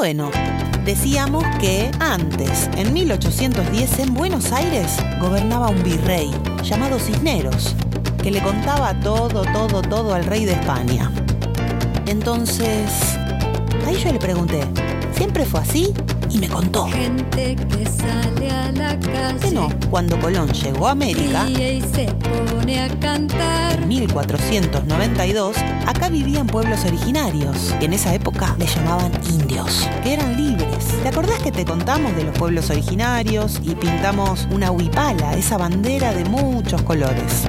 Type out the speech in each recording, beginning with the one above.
Bueno, decíamos que antes, en 1810, en Buenos Aires, gobernaba un virrey llamado Cisneros, que le contaba todo, todo, todo al rey de España. Entonces, ahí yo le pregunté, ¿siempre fue así? Y me contó. Gente que sale a la calle. Que no, cuando Colón llegó a América, ríe y se pone a cantar. en 1492, acá vivían pueblos originarios, que en esa época le llamaban indios, que eran libres. ¿Te acordás que te contamos de los pueblos originarios y pintamos una huipala, esa bandera de muchos colores?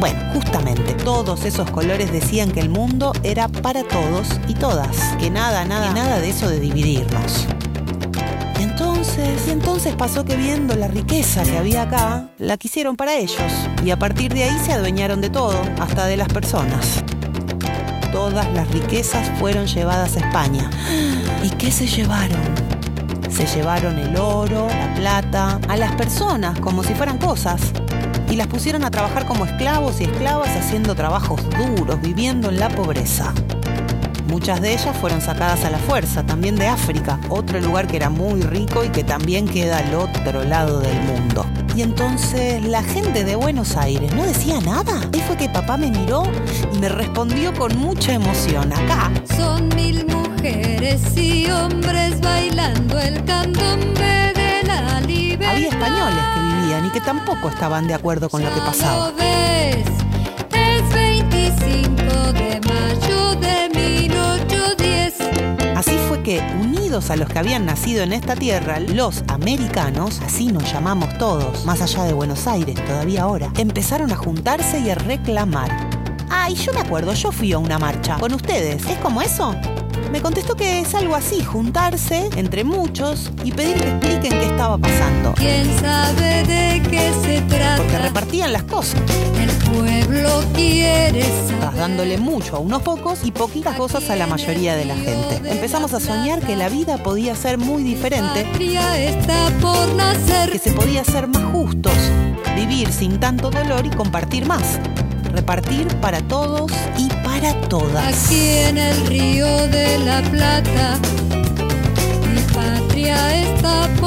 Bueno, justamente, todos esos colores decían que el mundo era para todos y todas, que nada, nada, nada de eso de dividirnos. Entonces, y entonces pasó que viendo la riqueza que había acá, la quisieron para ellos. Y a partir de ahí se adueñaron de todo, hasta de las personas. Todas las riquezas fueron llevadas a España. ¿Y qué se llevaron? Se llevaron el oro, la plata, a las personas como si fueran cosas. Y las pusieron a trabajar como esclavos y esclavas haciendo trabajos duros, viviendo en la pobreza. Muchas de ellas fueron sacadas a la fuerza, también de África, otro lugar que era muy rico y que también queda al otro lado del mundo. Y entonces la gente de Buenos Aires no decía nada. Ahí fue que papá me miró y me respondió con mucha emoción. Acá, Son mil mujeres y hombres bailando el candombe de la libertad. había españoles que vivían y que tampoco estaban de acuerdo con lo que pasaba. ¿Lo ves? Que, unidos a los que habían nacido en esta tierra, los americanos, así nos llamamos todos, más allá de Buenos Aires, todavía ahora, empezaron a juntarse y a reclamar. Ah, y yo me acuerdo, yo fui a una marcha con ustedes. ¿Es como eso? Me contestó que es algo así, juntarse entre muchos y pedir que expliquen qué estaba pasando. ¿Quién sabe de qué se trata? Porque repartían las cosas, El pueblo saber. dándole mucho a unos pocos y poquitas cosas a la mayoría de la gente. Empezamos a soñar que la vida podía ser muy diferente que se podía ser más justos, vivir sin tanto dolor y compartir más. Repartir para todos y para todas. Aquí en el río de la Plata, mi patria está por.